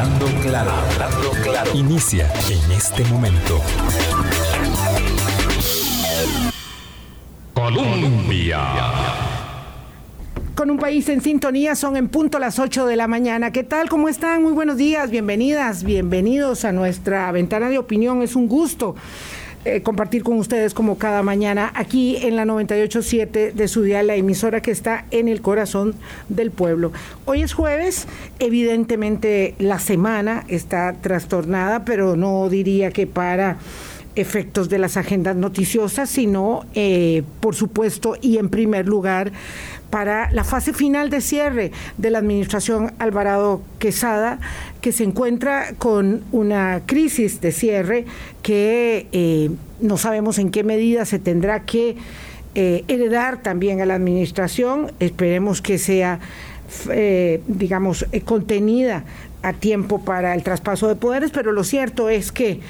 Hablando claro, hablando claro. Inicia en este momento. Colombia. Con un país en sintonía son en punto las 8 de la mañana. ¿Qué tal? ¿Cómo están? Muy buenos días, bienvenidas, bienvenidos a nuestra ventana de opinión. Es un gusto eh, compartir con ustedes como cada mañana aquí en la 98.7 de su día, la emisora que está en el corazón del pueblo. Hoy es jueves, evidentemente la semana está trastornada, pero no diría que para efectos de las agendas noticiosas, sino, eh, por supuesto, y en primer lugar, para la fase final de cierre de la administración Alvarado Quesada, que se encuentra con una crisis de cierre que eh, no sabemos en qué medida se tendrá que eh, heredar también a la administración. Esperemos que sea, eh, digamos, contenida a tiempo para el traspaso de poderes, pero lo cierto es que,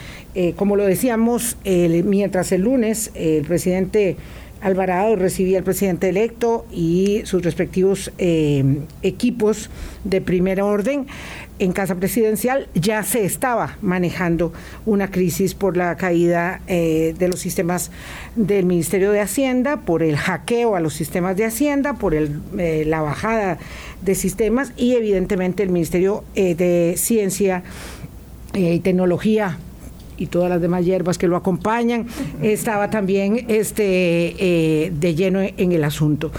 como lo decíamos, mientras el lunes el presidente Alvarado recibía al presidente electo y sus respectivos eh, equipos de primer orden en Casa Presidencial, ya se estaba manejando una crisis por la caída eh, de los sistemas del Ministerio de Hacienda, por el hackeo a los sistemas de Hacienda, por eh, la bajada de sistemas y evidentemente el Ministerio de Ciencia y Tecnología y todas las demás hierbas que lo acompañan, estaba también este, eh, de lleno en el asunto.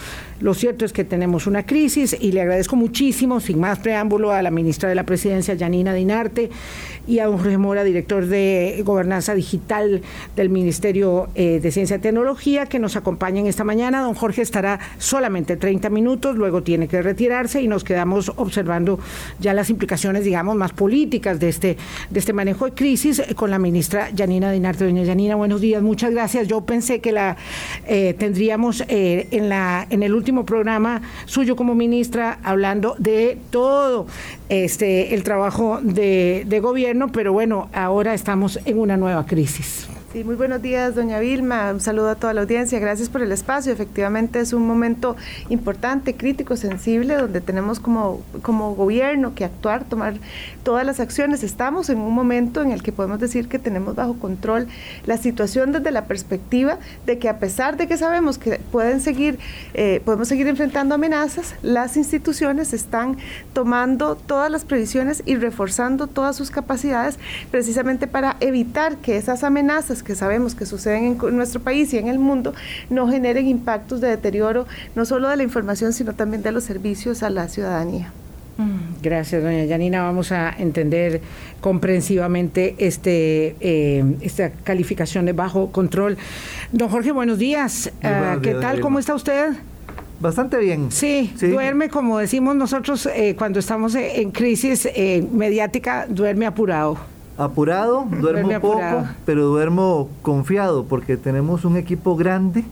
Lo cierto es que tenemos una crisis y le agradezco muchísimo, sin más preámbulo, a la ministra de la Presidencia, Janina Dinarte, y a don Jorge Mora, director de Gobernanza Digital del Ministerio eh, de Ciencia y Tecnología, que nos acompañan esta mañana. Don Jorge estará solamente 30 minutos, luego tiene que retirarse y nos quedamos observando ya las implicaciones, digamos, más políticas de este, de este manejo de crisis con la ministra Janina Dinarte. Doña Janina, buenos días, muchas gracias. Yo pensé que la eh, tendríamos en, la, en el último programa suyo como ministra hablando de todo este el trabajo de, de gobierno, pero bueno, ahora estamos en una nueva crisis. Sí, muy buenos días, doña Vilma. Un saludo a toda la audiencia. Gracias por el espacio. Efectivamente, es un momento importante, crítico, sensible, donde tenemos como, como gobierno que actuar, tomar todas las acciones. Estamos en un momento en el que podemos decir que tenemos bajo control la situación desde la perspectiva de que a pesar de que sabemos que pueden seguir, eh, podemos seguir enfrentando amenazas, las instituciones están tomando todas las previsiones y reforzando todas sus capacidades precisamente para evitar que esas amenazas que sabemos que suceden en nuestro país y en el mundo no generen impactos de deterioro no solo de la información, sino también de los servicios a la ciudadanía. Mm, gracias, doña Yanina. Vamos a entender comprensivamente este, eh, esta calificación de bajo control. Don Jorge, buenos días. Ah, ¿Qué tal? ¿Cómo está usted? Bastante bien. Sí, duerme, como decimos nosotros eh, cuando estamos en crisis eh, mediática, duerme apurado apurado, duermo poco, pero duermo confiado porque tenemos un equipo grande.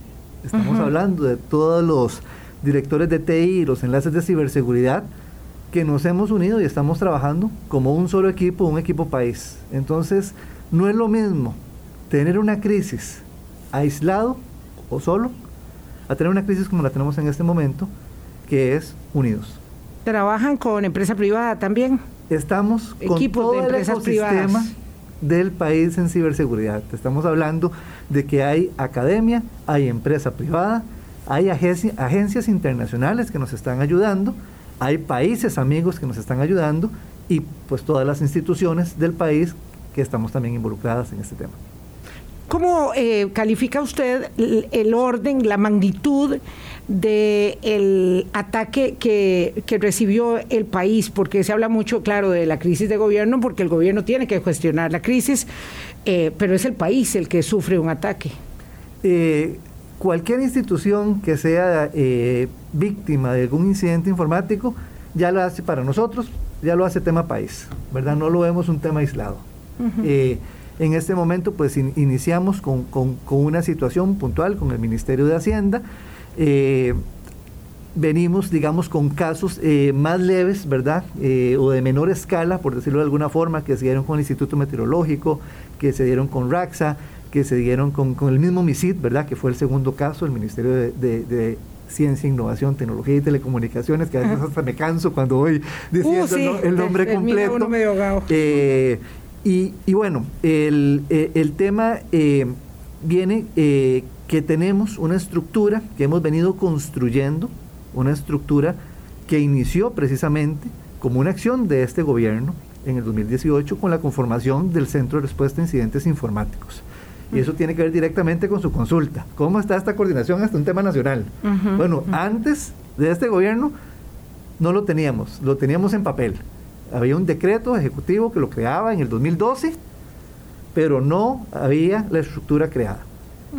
Estamos hablando de todos los directores de TI y los enlaces de ciberseguridad que nos hemos unido y estamos trabajando como un solo equipo, un equipo país. Entonces, no es lo mismo tener una crisis aislado o solo a tener una crisis como la tenemos en este momento, que es unidos. ¿Trabajan con empresa privada también? Estamos con todo el ecosistema del país en ciberseguridad. Estamos hablando de que hay academia, hay empresa privada, hay agencias internacionales que nos están ayudando, hay países amigos que nos están ayudando y pues todas las instituciones del país que estamos también involucradas en este tema. ¿Cómo eh, califica usted el, orden, la magnitud del ataque que, recibió el país? Porque se habla mucho, claro, de la crisis de gobierno, porque el gobierno tiene que gestionar la crisis, eh, pero es el país el que sufre un ataque. Eh, cualquier institución que sea víctima de algún incidente informático, ya lo hace para nosotros, ya lo hace tema país, ¿verdad? No lo vemos un tema aislado. En este momento, pues iniciamos con, una situación puntual con el Ministerio de Hacienda. Eh, venimos, digamos, con casos eh, más leves, ¿verdad? Eh, o de menor escala, por decirlo de alguna forma, que se dieron con el Instituto Meteorológico, que se dieron con RAXA, que se dieron con, el mismo MISID, ¿verdad? Que fue el segundo caso, el Ministerio de, Ciencia, Innovación, Tecnología y Telecomunicaciones, que a veces hasta me canso cuando voy diciendo Uh, el nombre completo. Eh, y, y, bueno, el, el tema viene que tenemos una estructura que hemos venido construyendo, una estructura que inició precisamente como una acción de este gobierno en el 2018 con la conformación del Centro de Respuesta a Incidentes Informáticos. Y eso tiene que ver directamente con su consulta. ¿Cómo está esta coordinación hasta un tema nacional? Uh -huh, bueno, uh -huh. antes de este gobierno no lo teníamos, lo teníamos en papel. Había un decreto ejecutivo que lo creaba en el 2012, pero no había la estructura creada.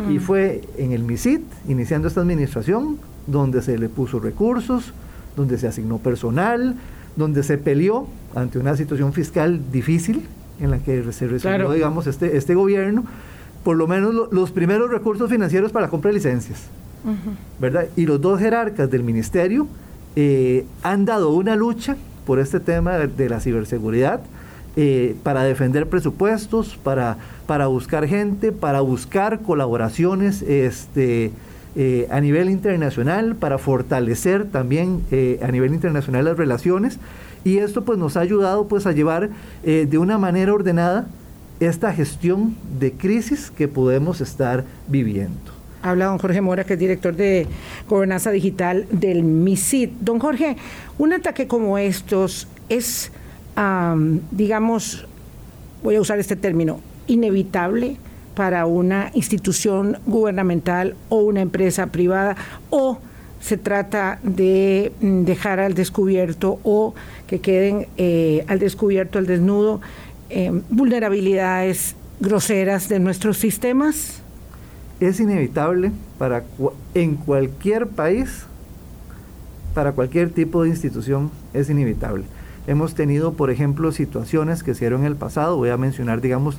Y fue en el MISIT, iniciando esta administración, donde se le puso recursos, donde se asignó personal, donde se peleó ante una situación fiscal difícil en la que se resolvió, claro. digamos, este, este gobierno, por lo menos lo, los primeros recursos financieros para la compra de licencias, uh -huh. ¿verdad? Y los dos jerarcas del ministerio eh, han dado una lucha por este tema de, de la ciberseguridad, eh, para defender presupuestos, para, para buscar gente, para buscar colaboraciones este, eh, a nivel internacional, para fortalecer también eh, a nivel internacional las relaciones. Y esto pues nos ha ayudado pues a llevar eh, de una manera ordenada esta gestión de crisis que podemos estar viviendo. Habla don Jorge Mora, que es director de Gobernanza Digital del MISID. Don Jorge, un ataque como estos es, digamos, voy a usar este término, inevitable para una institución gubernamental o una empresa privada o se trata de dejar al descubierto o que queden eh, al descubierto, al desnudo, eh, vulnerabilidades groseras de nuestros sistemas? Es inevitable para en cualquier país, para cualquier tipo de institución, es inevitable. Hemos tenido, por ejemplo, situaciones que se en el pasado, voy a mencionar, digamos,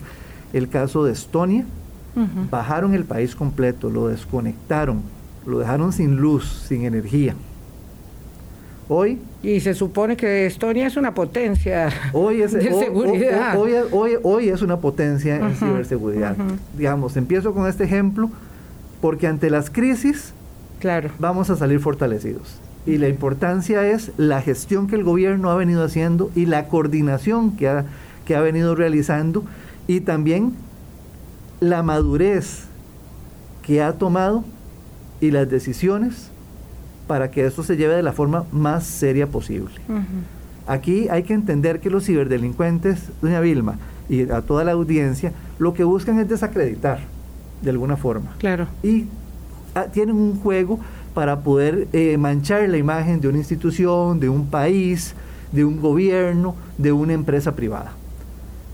el caso de Estonia, uh -huh. bajaron el país completo, lo desconectaron, lo dejaron sin luz, sin energía. Hoy... Y se supone que Estonia es una potencia hoy es, de hoy, seguridad. Hoy, hoy, hoy, es una potencia uh -huh. en ciberseguridad. Uh -huh. Digamos, empiezo con este ejemplo porque ante las crisis claro. vamos a salir fortalecidos. Y la importancia es la gestión que el gobierno ha venido haciendo y la coordinación que ha, que ha venido realizando y también la madurez que ha tomado y las decisiones para que esto se lleve de la forma más seria posible. Uh -huh. Aquí hay que entender que los ciberdelincuentes, doña Vilma, y a toda la audiencia, lo que buscan es desacreditar de alguna forma. Claro. Y a, tienen un juego para poder eh, manchar la imagen de una institución, de un país, de un gobierno, de una empresa privada.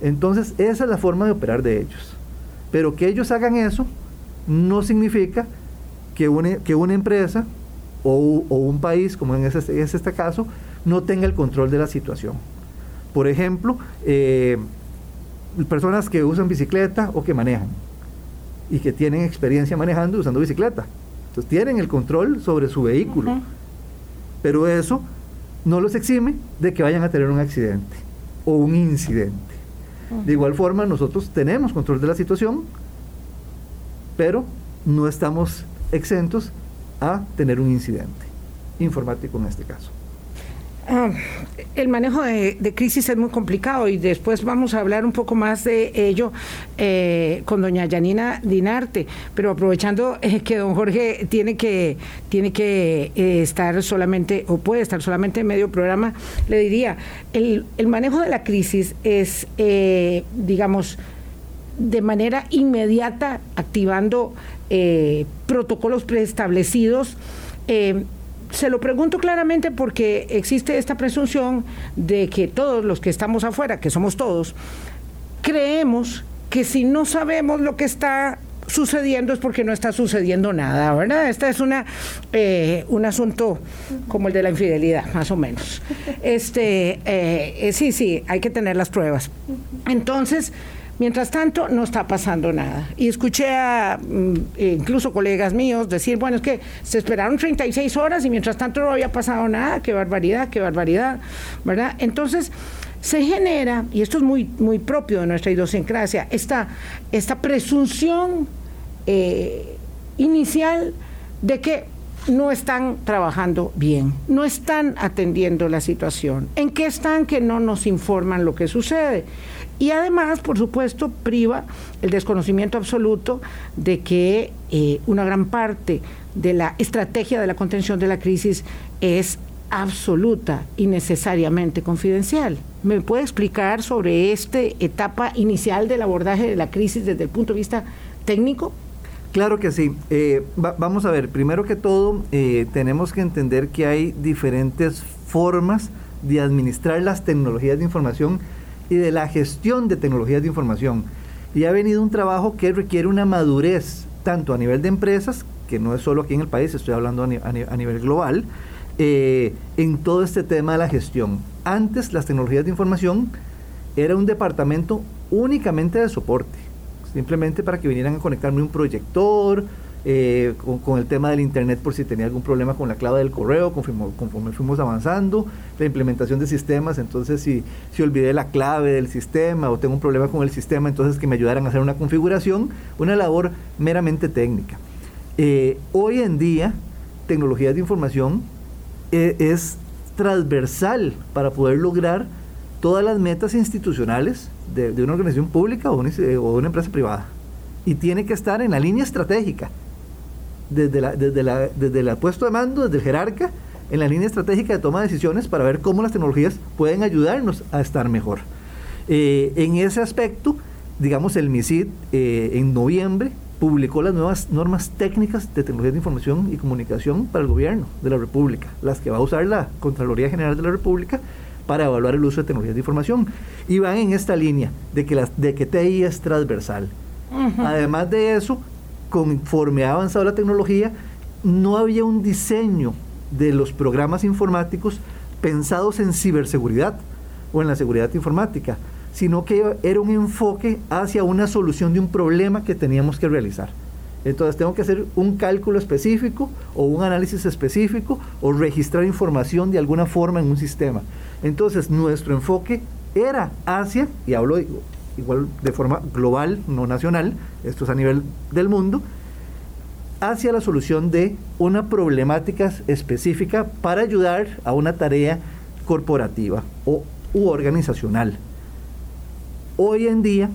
Entonces, esa es la forma de operar de ellos. Pero que ellos hagan eso no significa que una, que una empresa o, o, un país, como en ese, este caso, no tenga el control de la situación. Por ejemplo, eh, personas que usan bicicleta o que manejan y que tienen experiencia manejando usando bicicleta. Entonces tienen el control sobre su vehículo. Uh -huh. Pero eso no los exime de que vayan a tener un accidente o un incidente. De igual forma, nosotros tenemos control de la situación, pero no estamos exentos a tener un incidente informático en este caso. Ah, el manejo de, crisis es muy complicado y después vamos a hablar un poco más de ello eh, con doña Yanina Dinarte, pero aprovechando eh, que don Jorge tiene que, tiene que eh, estar solamente o puede estar solamente en medio programa, le diría, el, el manejo de la crisis es, eh, digamos, de manera inmediata activando protocolos preestablecidos. Se lo pregunto claramente porque existe esta presunción de que todos los que estamos afuera, que somos todos, creemos que si no sabemos lo que está sucediendo es porque no está sucediendo nada, ¿verdad? Este es una eh, un asunto como el de la infidelidad, más o menos. Este, eh, sí, sí, hay que tener las pruebas. Entonces, Mientras tanto, no está pasando nada. Y escuché a mm, incluso colegas míos decir, bueno, es que se esperaron 36 horas y mientras tanto no había pasado nada, qué barbaridad, qué barbaridad, ¿verdad? Entonces, se genera, y esto es muy, muy propio de nuestra idiosincrasia, esta, esta presunción eh, inicial de que no están trabajando bien, no están atendiendo la situación. ¿En qué están que no nos informan lo que sucede? Y además, por supuesto, priva el desconocimiento absoluto de que eh, una gran parte de la estrategia de la contención de la crisis es absoluta y necesariamente confidencial. ¿Me puede explicar sobre esta etapa inicial del abordaje de la crisis desde el punto de vista técnico? Claro que sí. Eh, vamos a ver, primero que todo, eh, tenemos que entender que hay diferentes formas de administrar las tecnologías de información y de la gestión de tecnologías de información. Y ha venido un trabajo que requiere una madurez, tanto a nivel de empresas, que no es solo aquí en el país, estoy hablando a, nivel global, eh, en todo este tema de la gestión. Antes las tecnologías de información era un departamento únicamente de soporte simplemente para que vinieran a conectarme un proyector, eh, con, el tema del internet por si tenía algún problema con la clave del correo, conforme, fuimos avanzando, la implementación de sistemas, entonces si, si olvidé la clave del sistema o tengo un problema con el sistema, entonces que me ayudaran a hacer una configuración, una labor meramente técnica. Eh, hoy en día, tecnologías de información eh, es transversal para poder lograr todas las metas institucionales de, una organización pública o una, o una, empresa privada. Y tiene que estar en la línea estratégica, desde, la, desde, la, desde el puesto de mando, desde el jerarca, en la línea estratégica de toma de decisiones para ver cómo las tecnologías pueden ayudarnos a estar mejor. Eh, en ese aspecto, digamos, el MISID eh, en noviembre publicó las nuevas normas técnicas de tecnología de información y comunicación para el gobierno de la República, las que va a usar la Contraloría General de la República para evaluar el uso de tecnologías de información. Y van en esta línea de que, las, de que TI es transversal. Además de eso, conforme ha avanzado la tecnología, no había un diseño de los programas informáticos pensados en ciberseguridad o en la seguridad informática, sino que era un enfoque hacia una solución de un problema que teníamos que realizar. Entonces tengo que hacer un cálculo específico o un análisis específico o registrar información de alguna forma en un sistema. Entonces nuestro enfoque era hacia, y hablo igual de forma global, no nacional, esto es a nivel del mundo, hacia la solución de una problemática específica para ayudar a una tarea corporativa o u organizacional. Hoy en día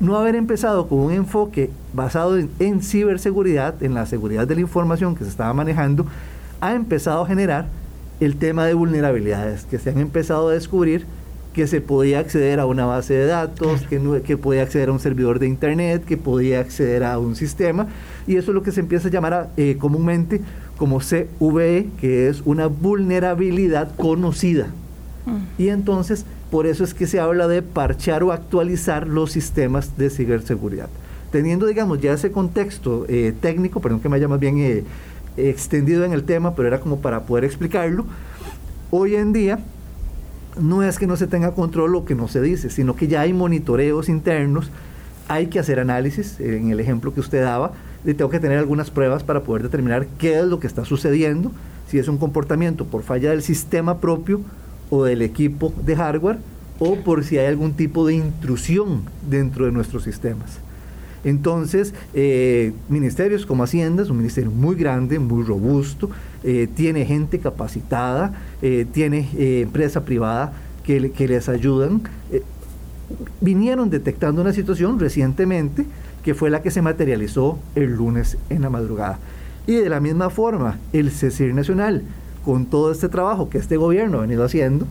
no haber empezado con un enfoque basado en, ciberseguridad, en la seguridad de la información que se estaba manejando, ha empezado a generar el tema de vulnerabilidades, que se han empezado a descubrir que se podía acceder a una base de datos, que, que podía acceder a un servidor de internet, que podía acceder a un sistema, y eso es lo que se empieza a llamar eh, comúnmente como CVE, que es una vulnerabilidad conocida. Mm. Y entonces por eso es que se habla de parchar o actualizar los sistemas de ciberseguridad. Teniendo, digamos, ya ese contexto eh, técnico, perdón que me haya más bien eh, extendido en el tema, pero era como para poder explicarlo, hoy en día no es que no se tenga control lo que no se dice, sino que ya hay monitoreos internos, hay que hacer análisis, en el ejemplo que usted daba, y tengo que tener algunas pruebas para poder determinar qué es lo que está sucediendo, si es un comportamiento por falla del sistema propio o del equipo de hardware o por si hay algún tipo de intrusión dentro de nuestros sistemas. Entonces, eh, ministerios como Hacienda es un ministerio muy grande, muy robusto, eh, tiene gente capacitada, eh, tiene empresa privada que, que les ayudan. vinieron detectando una situación recientemente que fue la que se materializó el lunes en la madrugada. Y de la misma forma, el CECIR Nacional con todo este trabajo que este gobierno ha venido haciendo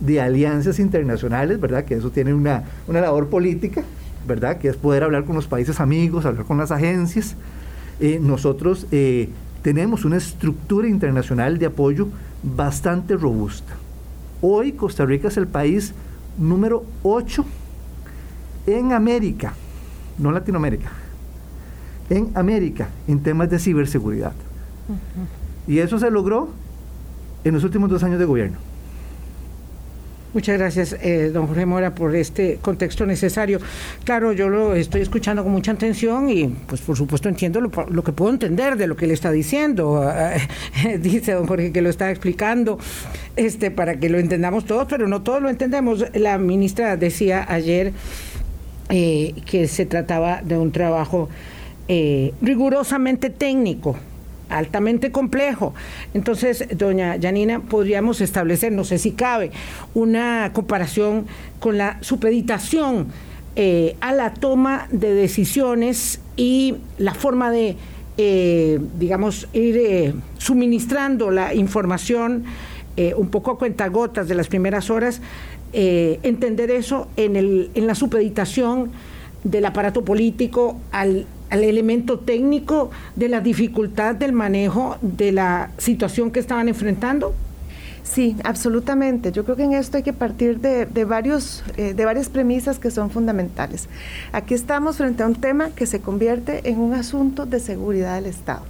de alianzas internacionales, ¿verdad? Que eso tiene una, labor política, ¿verdad? Que es poder hablar con los países amigos, hablar con las agencias. Eh, nosotros eh, tenemos una estructura internacional de apoyo bastante robusta. Hoy Costa Rica es el país número 8 en América, no Latinoamérica, en América en temas de ciberseguridad. Y eso se logró en los últimos dos años de gobierno. Muchas gracias, eh, don Jorge Mora, por este contexto necesario. Claro, yo lo estoy escuchando con mucha atención y, pues, por supuesto, entiendo lo, que puedo entender de lo que le está diciendo. dice don Jorge que lo está explicando este, para que lo entendamos todos, pero no todos lo entendemos. La ministra decía ayer eh, que se trataba de un trabajo eh, rigurosamente técnico altamente complejo. Entonces, doña Janina, podríamos establecer, no sé si cabe, una comparación con la supeditación eh, a la toma de decisiones y la forma de, eh, digamos, ir eh, suministrando la información un poco a cuentagotas de las primeras horas, entender eso en, el, en la supeditación del aparato político al al elemento técnico de la dificultad del manejo de la situación que estaban enfrentando? Sí, absolutamente. Yo creo que en esto hay que partir de, varios, eh, de varias premisas que son fundamentales. Aquí estamos frente a un tema que se convierte en un asunto de seguridad del Estado.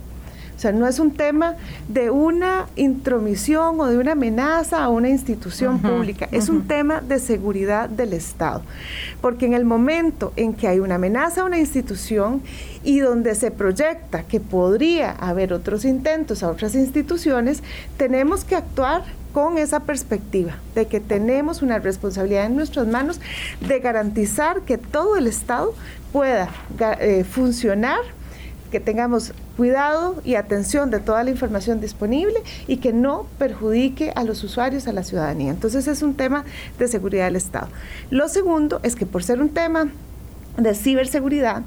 O sea, no es un tema de una intromisión o de una amenaza a una institución pública, es un tema de seguridad del Estado. Porque en el momento en que hay una amenaza a una institución y donde se proyecta que podría haber otros intentos a otras instituciones, tenemos que actuar con esa perspectiva de que tenemos una responsabilidad en nuestras manos de garantizar que todo el Estado pueda eh, funcionar que tengamos cuidado y atención de toda la información disponible y que no perjudique a los usuarios, a la ciudadanía. Entonces es un tema de seguridad del Estado. Lo segundo es que por ser un tema de ciberseguridad,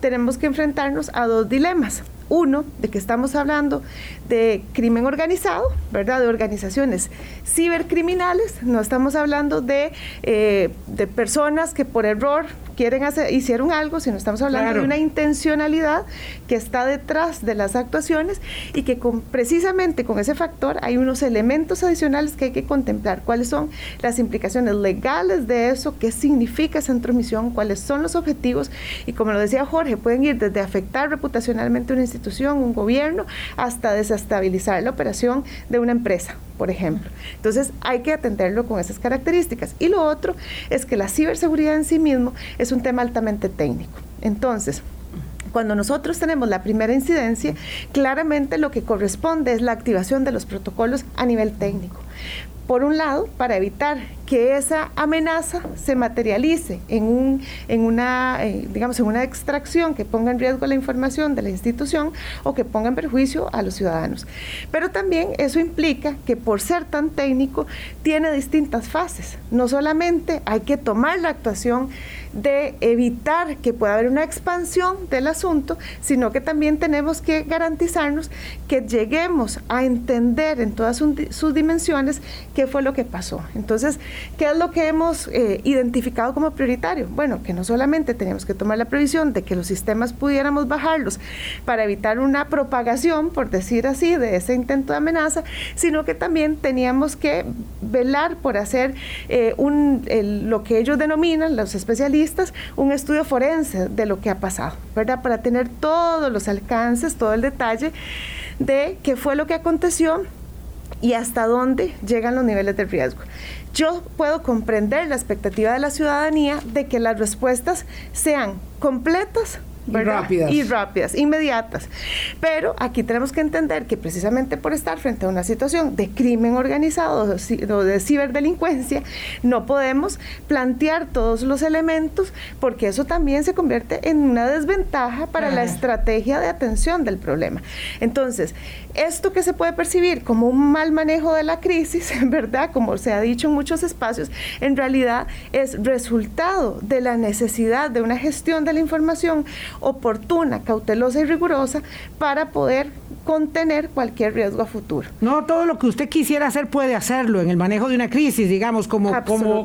tenemos que enfrentarnos a dos dilemas. Uno, de que estamos hablando de crimen organizado, ¿verdad? De organizaciones cibercriminales, no estamos hablando de, eh, de personas que por error quieren hacer, hicieron algo, sino estamos hablando de una intencionalidad que está detrás de las actuaciones y que con, precisamente con ese factor hay unos elementos adicionales que hay que contemplar. ¿Cuáles son las implicaciones legales de eso? ¿Qué significa esa intromisión? ¿Cuáles son los objetivos? Y como lo decía Jorge, pueden ir desde afectar reputacionalmente una institución, un gobierno, hasta desestabilizar la operación de una empresa, por ejemplo. Entonces hay que atenderlo con esas características. Y lo otro es que la ciberseguridad en sí mismo es un tema altamente técnico. Entonces, cuando nosotros tenemos la primera incidencia, claramente lo que corresponde es la activación de los protocolos a nivel técnico. Por un lado, para evitar que esa amenaza se materialice en, un, en, una, eh, digamos, en una extracción que ponga en riesgo la información de la institución o que ponga en perjuicio a los ciudadanos. Pero también eso implica que por ser tan técnico tiene distintas fases. No solamente hay que tomar la actuación de evitar que pueda haber una expansión del asunto, sino que también tenemos que garantizarnos que lleguemos a entender en todas sus dimensiones qué fue lo que pasó. Entonces, ¿qué es lo que hemos eh, identificado como prioritario? Bueno, que no solamente teníamos que tomar la previsión de que los sistemas pudiéramos bajarlos para evitar una propagación, por decir así, de ese intento de amenaza, sino que también teníamos que velar por hacer eh, un, lo que ellos denominan, los especialistas, un estudio forense de lo que ha pasado, ¿verdad? Para tener todos los alcances, todo el detalle de qué fue lo que aconteció y hasta dónde llegan los niveles de riesgo. Yo puedo comprender la expectativa de la ciudadanía de que las respuestas sean completas, y rápidas. Y rápidas, inmediatas. Pero aquí tenemos que entender que precisamente por estar frente a una situación de crimen organizado o de ciberdelincuencia, no podemos plantear todos los elementos porque eso también se convierte en una desventaja para la estrategia de atención del problema. Entonces, esto que se puede percibir como un mal manejo de la crisis, verdad, como se ha dicho en muchos espacios, en realidad es resultado de la necesidad de una gestión de la información oportuna, cautelosa y rigurosa para poder contener cualquier riesgo a futuro. No todo lo que usted quisiera hacer puede hacerlo en el manejo de una crisis, digamos, como, como,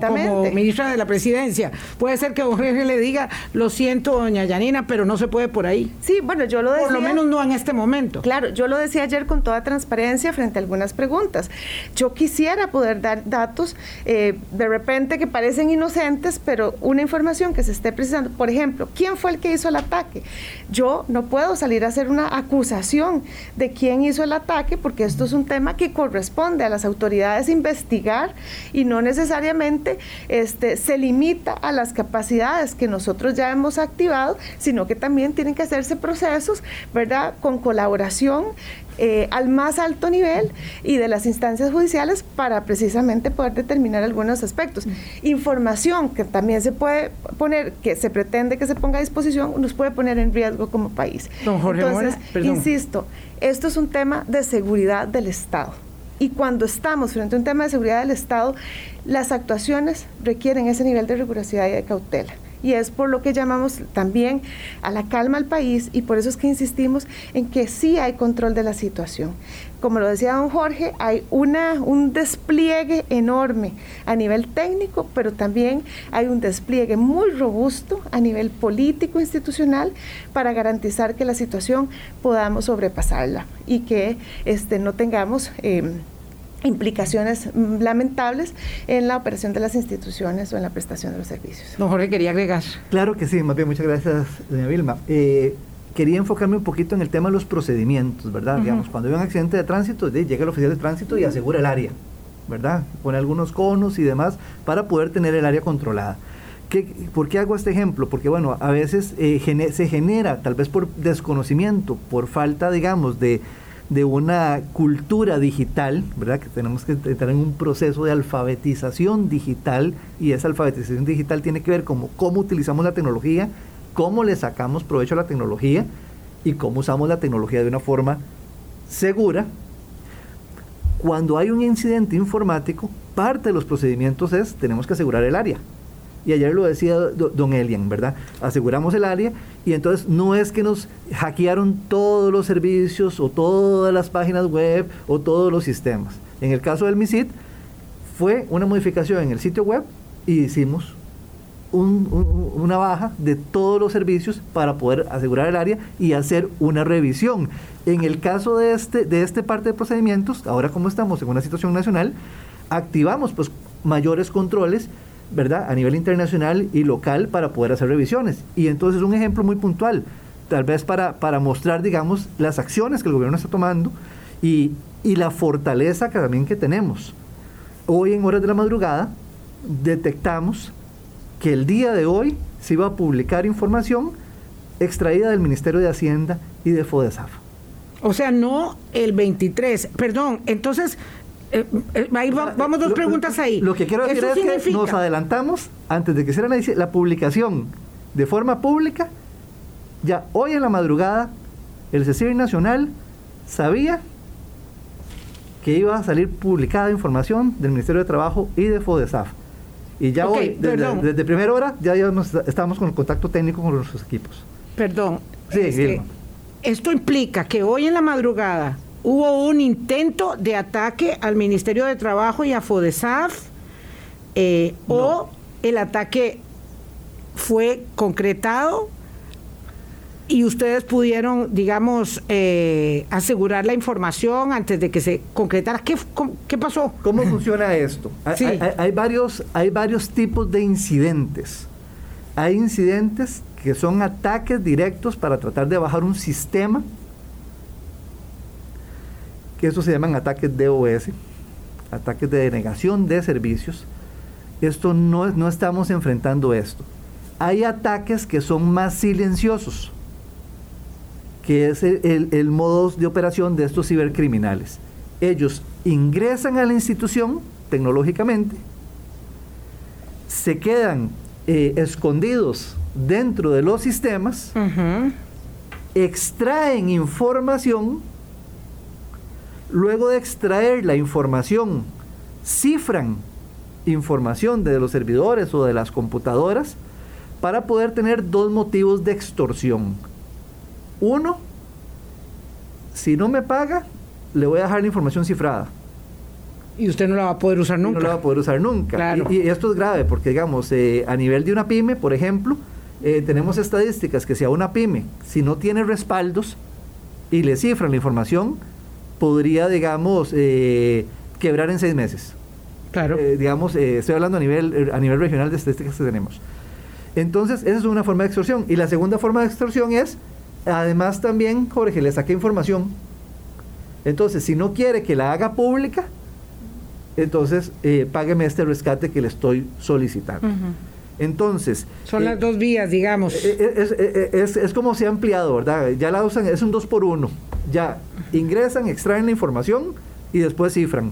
ministra de la presidencia. Puede ser que Jorge le diga, lo siento, doña Yanina, pero no se puede por ahí. Sí, bueno, yo lo decía. Por lo menos no en este momento. Claro, yo lo decía ayer con toda transparencia frente a algunas preguntas. Yo quisiera poder dar datos eh, de repente que parecen inocentes, pero una información que se esté precisando. Por ejemplo, ¿quién fue el que hizo el ataque? Yo no puedo salir a hacer una acusación de quién hizo el ataque, porque esto es un tema que corresponde a las autoridades investigar y no necesariamente este, se limita a las capacidades que nosotros ya hemos activado, sino que también tienen que hacerse procesos, ¿verdad?, con colaboración eh, al más alto nivel y de las instancias judiciales para precisamente poder determinar algunos aspectos. Información que también se puede poner, que se pretende que se ponga a disposición, nos puede poner en riesgo como país. Entonces, insisto, esto es un tema de seguridad del Estado. Y cuando estamos frente a un tema de seguridad del Estado, las actuaciones requieren ese nivel de rigurosidad y de cautela y es por lo que llamamos también a la calma al país y por eso es que insistimos en que sí hay control de la situación. Como lo decía don Jorge, hay una, un despliegue enorme a nivel técnico, pero también hay un despliegue muy robusto a nivel político institucional para garantizar que la situación podamos sobrepasarla y que este, no tengamos... Eh, implicaciones mm, lamentables en la operación de las instituciones o en la prestación de los servicios. Don Jorge, quería agregar. Claro que sí, más bien, muchas gracias, doña Vilma. Eh, quería enfocarme un poquito en el tema de los procedimientos, ¿verdad? Digamos, cuando hay un accidente de tránsito, llega el oficial de tránsito y asegura el área, ¿verdad? Pone algunos conos y demás para poder tener el área controlada. ¿Qué, ¿Por qué hago este ejemplo? Porque, bueno, a veces eh, se genera, tal vez por desconocimiento, por falta, digamos, de de una cultura digital, ¿verdad? Que tenemos que entrar en un proceso de alfabetización digital y esa alfabetización digital tiene que ver con cómo utilizamos la tecnología, cómo le sacamos provecho a la tecnología y cómo usamos la tecnología de una forma segura. Cuando hay un incidente informático, parte de los procedimientos es tenemos que asegurar el área. Y ayer lo decía don Elian, ¿verdad? Aseguramos el área y entonces no es que nos hackearon todos los servicios o todas las páginas web o todos los sistemas. En el caso del MISIT fue una modificación en el sitio web y hicimos una baja de todos los servicios para poder asegurar el área y hacer una revisión. En el caso de este, de este parte de procedimientos, ahora como estamos en una situación nacional, activamos pues mayores controles ¿verdad? A nivel internacional y local para poder hacer revisiones. Y entonces un ejemplo muy puntual, tal vez para, para mostrar, digamos, las acciones que el gobierno está tomando y, y la fortaleza que también que tenemos. Hoy en horas de la madrugada detectamos que el día de hoy se iba a publicar información extraída del Ministerio de Hacienda y de FODESAF. O sea, no el 23. Perdón, entonces eh, eh, ahí vamos dos preguntas ahí. Lo que quiero decir es que nos adelantamos antes de que hiciera la publicación de forma pública. Ya hoy en la madrugada, el CECIR Nacional sabía que iba a salir publicada información del Ministerio de Trabajo y de FODESAF. Y ya hoy, desde, primera hora, ya, estamos con el contacto técnico con nuestros equipos. Perdón. Sí, esto implica que hoy en la madrugada hubo un intento de ataque al Ministerio de Trabajo y a FODESAF, eh, o el ataque fue concretado y ustedes pudieron, digamos, eh, asegurar la información antes de que se concretara. ¿Qué, qué pasó? ¿Cómo funciona esto? hay, varios, hay varios tipos de incidentes. Hay incidentes que son ataques directos para tratar de bajar un sistema que estos se llaman ataques DOS, ataques de denegación de servicios. Esto no, no estamos enfrentando esto. Hay ataques que son más silenciosos, que es el, el, modo de operación de estos cibercriminales. Ellos ingresan a la institución tecnológicamente, se quedan eh, escondidos dentro de los sistemas, extraen información Luego de extraer la información, cifran información de los servidores o de las computadoras para poder tener dos motivos de extorsión. Uno, si no me paga, le voy a dejar la información cifrada. Y usted no la va a poder usar nunca. No la va a poder usar nunca. Y, esto es grave porque, digamos, eh, a nivel de una pyme, por ejemplo, eh, tenemos estadísticas que si a una pyme, si no tiene respaldos y le cifran la información, podría, digamos, eh, quebrar en seis meses. Claro. Eh, digamos, eh, estoy hablando a nivel, a nivel regional de estadísticas que tenemos. Entonces, esa es una forma de extorsión. Y la segunda forma de extorsión es, además también, Jorge, le saqué información. Entonces, si no quiere que la haga pública, entonces págueme este rescate que le estoy solicitando. Entonces... Son las dos vías, digamos. Es, es, como se ha ampliado, ¿verdad? Ya la usan, es un dos por uno. Ya ingresan, extraen la información y después cifran.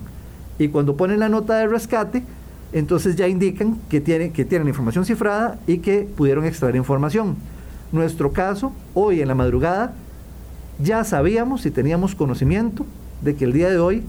Y cuando ponen la nota de rescate, entonces ya indican que tienen, que tienen información cifrada y que pudieron extraer información. Nuestro caso, hoy en la madrugada, ya sabíamos y teníamos conocimiento de que el día de hoy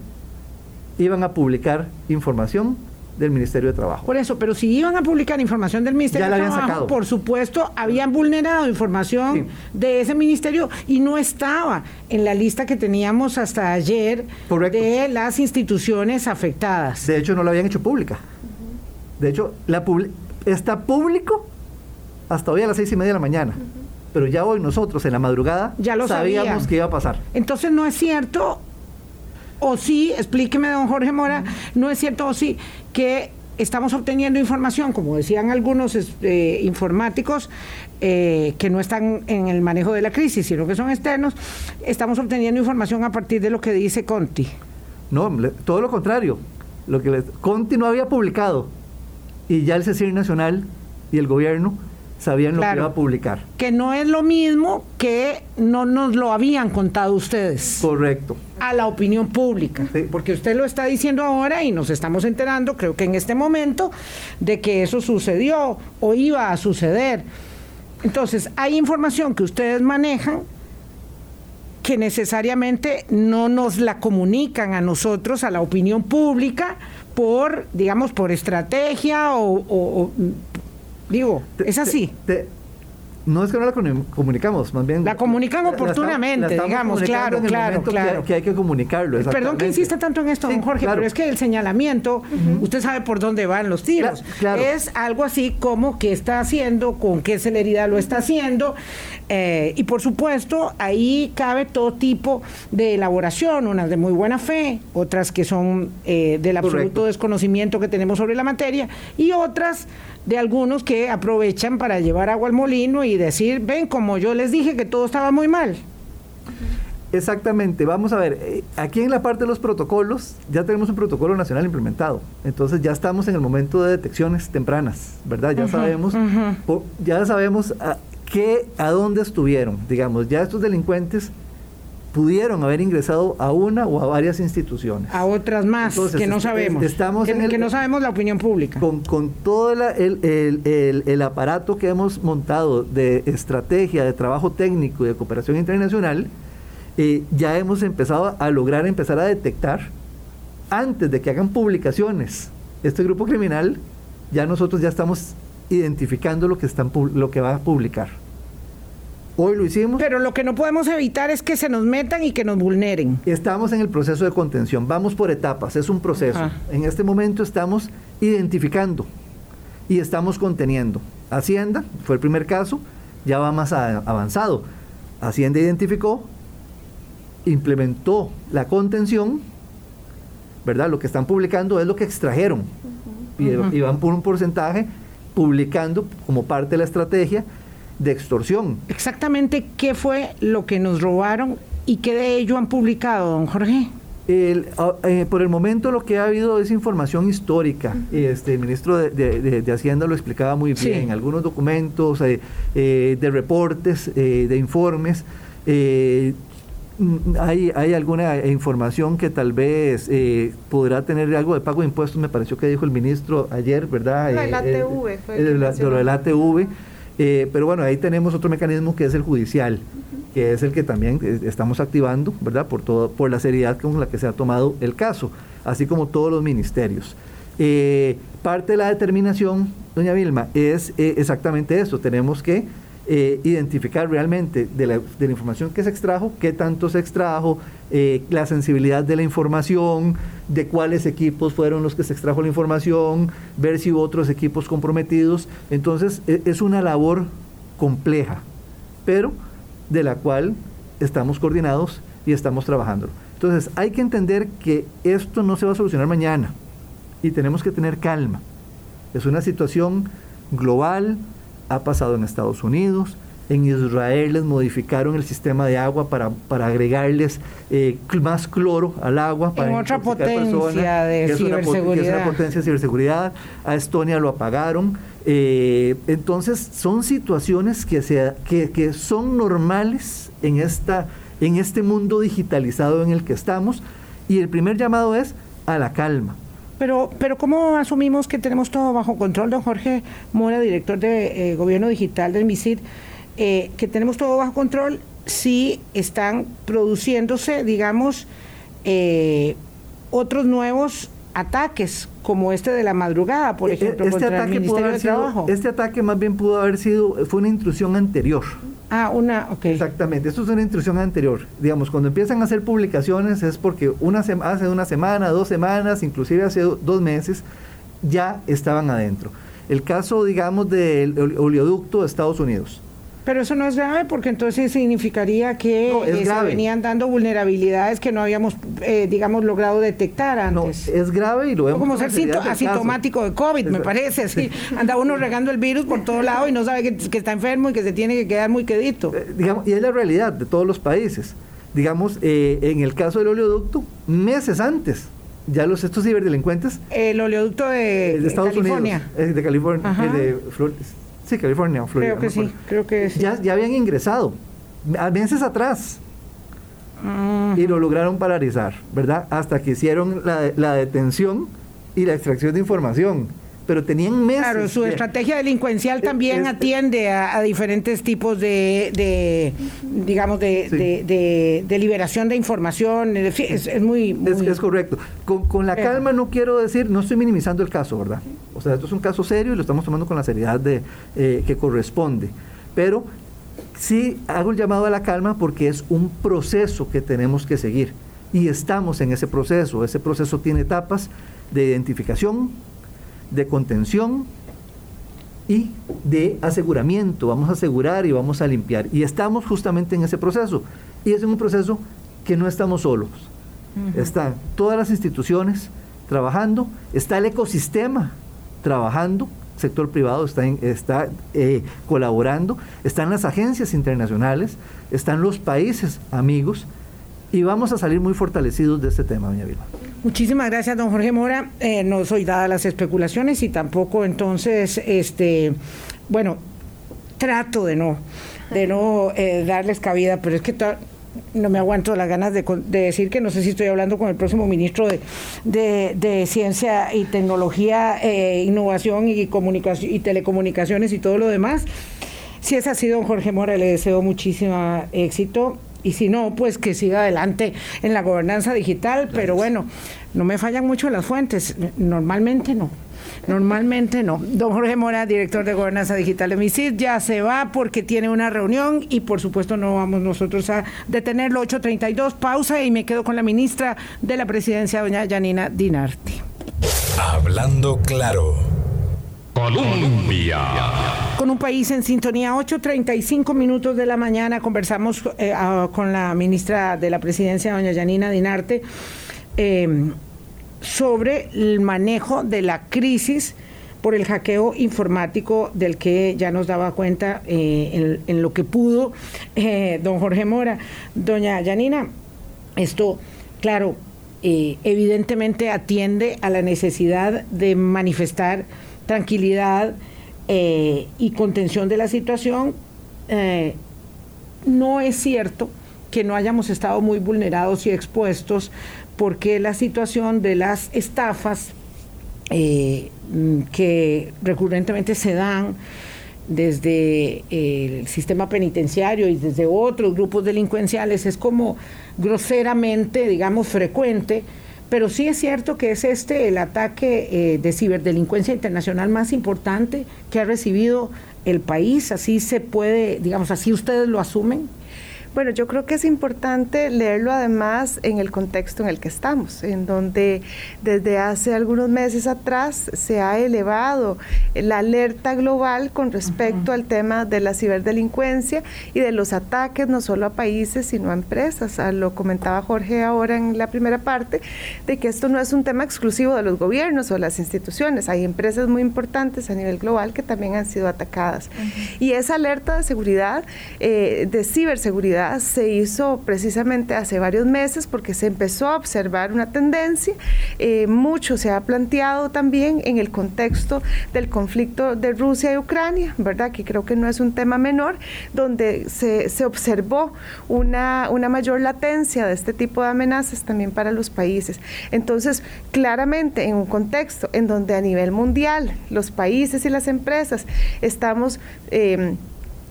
iban a publicar información del Ministerio de Trabajo. Por eso, pero si iban a publicar información del Ministerio Ya de Trabajo, sacado. por supuesto, habían vulnerado información Sí. de ese ministerio y no estaba en la lista que teníamos hasta ayer Correcto. de las instituciones afectadas. De hecho, no la habían hecho pública. De hecho, la publi- está público hasta hoy a las seis y media de la mañana. Pero ya hoy nosotros en la madrugada Ya lo sabíamos sabían. que iba a pasar. Entonces no es cierto, o sí, explíqueme, don Jorge Mora, no es cierto o sí que estamos obteniendo información, como decían algunos eh, informáticos, eh, que no están en el manejo de la crisis, sino que son externos, estamos obteniendo información a partir de lo que dice Conti. No, todo lo contrario. Lo que Conti no había publicado y ya el CECIR Nacional y el gobierno sabían lo Claro. que iba a publicar. Que no es lo mismo que no nos lo habían contado ustedes. Correcto. a la opinión pública, Sí. porque usted lo está diciendo ahora y nos estamos enterando, creo que en este momento, de que eso sucedió o iba a suceder. Entonces, hay información que ustedes manejan que necesariamente no nos la comunican a nosotros, a la opinión pública, por, digamos, por estrategia o, o- o- digo, Te- es así. te- te- no es que no la comu- comunicamos, más bien. La comunicamos la oportunamente, digamos, claro, claro, momento que- claro. Que, hay que comunicarlo. Perdón que insista tanto en esto, Sí, don Jorge, claro. pero es que el señalamiento, usted sabe por dónde van los tiros. Cla- claro. Es algo así como qué está haciendo, con qué celeridad lo está haciendo. eh, y por supuesto, ahí cabe todo tipo de elaboración, unas de muy buena fe, otras que son eh, del absoluto Correcto. desconocimiento que tenemos sobre la materia, y otras de algunos que aprovechan para llevar agua al molino y decir, ven, como yo les dije que todo estaba muy mal. Exactamente, vamos a ver, eh, aquí en la parte de los protocolos ya tenemos un protocolo nacional implementado, entonces ya estamos en el momento de detecciones tempranas, ¿verdad? Ya sabemos, ya sabemos a, qué, a dónde estuvieron, digamos, ya estos delincuentes pudieron haber ingresado a una o a varias instituciones. A otras más Entonces, que no sabemos. estamos que, en el- que no sabemos la opinión pública. Con, con todo la- el, el- el- el aparato que hemos montado de estrategia, de trabajo técnico y de cooperación internacional, eh, ya hemos empezado a lograr empezar a detectar, antes de que hagan publicaciones este grupo criminal, ya nosotros ya estamos identificando lo que, están, lo que va a publicar. Hoy lo hicimos. Pero lo que no podemos evitar es que se nos metan y que nos vulneren. Estamos en el proceso de contención, vamos por etapas, es un proceso. Ajá. En este momento estamos identificando y estamos conteniendo. Hacienda fue el primer caso, ya va más avanzado. Hacienda identificó, implementó la contención, ¿verdad? Lo que están publicando es lo que extrajeron y van por un porcentaje publicando como parte de la estrategia de extorsión. Exactamente qué fue lo que nos robaron y qué de ello han publicado, don Jorge. El, eh, por el momento lo que ha habido es información histórica. Este, el ministro de, de- de- de Hacienda lo explicaba muy Sí. bien. Algunos documentos eh, eh, de reportes, eh, de informes. eh, mm, hay, hay alguna información que tal vez eh, podrá tener algo de pago de impuestos, me pareció que dijo el ministro ayer, ¿verdad? Lo del eh, ATV fue el mencionó. lo del ATV. Eh, pero bueno, ahí tenemos otro mecanismo que es el judicial, que es el que también eh, estamos activando, ¿verdad? Por, todo, por la seriedad con la que se ha tomado el caso, así como todos los ministerios. Eh, parte de la determinación, doña Vilma, es eh, exactamente eso. Tenemos que eh, identificar realmente de la, información que se extrajo, qué tanto se extrajo, la sensibilidad de la información, de cuáles equipos fueron los que se extrajo la información, ver si hubo otros equipos comprometidos. Entonces, e- es una labor compleja, pero de la cual estamos coordinados y estamos trabajando. Entonces, hay que entender que esto no se va a solucionar mañana y tenemos que tener calma. Es una situación global, ha pasado en Estados Unidos, en Israel les modificaron el sistema de agua para, para agregarles eh, más cloro al agua. Para otra potencia de que es una que es una ciberseguridad. potencia de ciberseguridad. A Estonia lo apagaron. Eh, entonces, son situaciones que, se, que, que son normales en esta, en este mundo digitalizado en el que estamos. Y el primer llamado es a la calma. Pero, pero ¿cómo asumimos que tenemos todo bajo control, don Jorge Mora, director de eh, Gobierno Digital del MISID, eh, que tenemos todo bajo control si están produciéndose, digamos, eh, otros nuevos ataques, como este de la madrugada, por ejemplo, este contra el Ministerio de Trabajo? Este ataque más bien pudo haber sido, fue una intrusión anterior. Ah, una, ok. Exactamente, esto es una intrusión anterior. Digamos, cuando empiezan a hacer publicaciones es porque una hace una semana, dos semanas, inclusive hace dos meses, ya estaban adentro. El caso, digamos, del oleoducto de Estados Unidos. Pero eso no es grave porque entonces significaría que eh, se venían dando vulnerabilidades que no habíamos, eh, digamos, logrado detectar antes. No, es grave y lo vemos. Como ser asintomático de COVID, me parece. Así. Anda uno regando el virus por todo lado y no sabe que, está enfermo y que se tiene que quedar muy quedito. Eh, digamos, y es la realidad de todos los países. Digamos, en el caso del oleoducto, meses antes ya los estos ciberdelincuentes. El oleoducto de, Estados California. Unidos, de California, de Sí, California, Florida. Creo que sí, creo que sí. Ya, ya habían ingresado, meses atrás. Y lo lograron paralizar, ¿verdad? Hasta que hicieron la, la detención y la extracción de información pero tenían meses. Claro, su estrategia delincuencial también atiende a, diferentes tipos de, digamos, de, de, liberación de información. Es, muy, Es, correcto. Con, la calma no quiero decir, no estoy minimizando el caso, ¿verdad? O sea, esto es un caso serio y lo estamos tomando con la seriedad de, eh, que corresponde. Pero sí hago el llamado a la calma porque es un proceso que tenemos que seguir. Y estamos en ese proceso. Ese proceso tiene etapas de identificación, de contención y de aseguramiento. Vamos a asegurar y vamos a limpiar. Y estamos justamente en ese proceso. Y es un proceso que no estamos solos. Están todas las instituciones trabajando, está el ecosistema trabajando, el sector privado está, está eh, colaborando, están las agencias internacionales, están los países amigos y vamos a salir muy fortalecidos de este tema, doña Vilma. Muchísimas gracias, don Jorge Mora. Eh, no soy dada las especulaciones y tampoco entonces, este, bueno, trato de no, de no eh, darles cabida, pero es que no me aguanto las ganas de, decir que no sé si estoy hablando con el próximo ministro de, Ciencia y Tecnología, eh, Innovación y, comunicación, y Telecomunicaciones y todo lo demás. Si es así, don Jorge Mora, le deseo muchísimo éxito y si no, pues que siga adelante en la gobernanza digital, pero bueno, no me fallan mucho las fuentes, normalmente no. Normalmente no. Don Jorge Mora, director de Gobernanza Digital de MISID, ya se va porque tiene una reunión y por supuesto no vamos nosotros a detenerlo. 8.32, pausa y me quedo con la ministra de la Presidencia, doña Janina Dinarti. Hablando claro. Colombia. Con un país en sintonía, 8.35 minutos de la mañana, conversamos eh, con la ministra de la Presidencia, doña Yanina Dinarte, em, sobre el manejo de la crisis por el hackeo informático del que ya nos daba cuenta eh, en, lo que pudo eh, don Jorge Mora. Doña Yanina, esto, claro, evidentemente atiende a la necesidad de manifestar tranquilidad eh, y contención de la situación, eh, no es cierto que no hayamos estado muy vulnerados y expuestos porque la situación de las estafas eh, que recurrentemente se dan desde el sistema penitenciario y desde otros grupos delincuenciales es como groseramente, digamos, frecuente pero sí es cierto que es este el ataque eh, de ciberdelincuencia internacional más importante que ha recibido el país, así se puede, digamos, así ustedes lo asumen. Bueno, yo creo que es importante leerlo además en el contexto en el que estamos, en donde desde hace algunos meses atrás se ha elevado la alerta global con respecto al tema de la ciberdelincuencia y de los ataques no solo a países, sino a empresas. Ah, lo comentaba Jorge ahora en la primera parte, de que esto no es un tema exclusivo de los gobiernos o las instituciones. Hay empresas muy importantes a nivel global que también han sido atacadas. Y esa alerta de seguridad, eh, de ciberseguridad, se hizo precisamente hace varios meses porque se empezó a observar una tendencia. Eh, mucho se ha planteado también en el contexto del conflicto de Rusia y Ucrania, ¿verdad? Que creo que no es un tema menor, donde se, se observó una, una mayor latencia de este tipo de amenazas también para los países. Entonces, claramente en un contexto en donde a nivel mundial los países y las empresas estamos... Eh,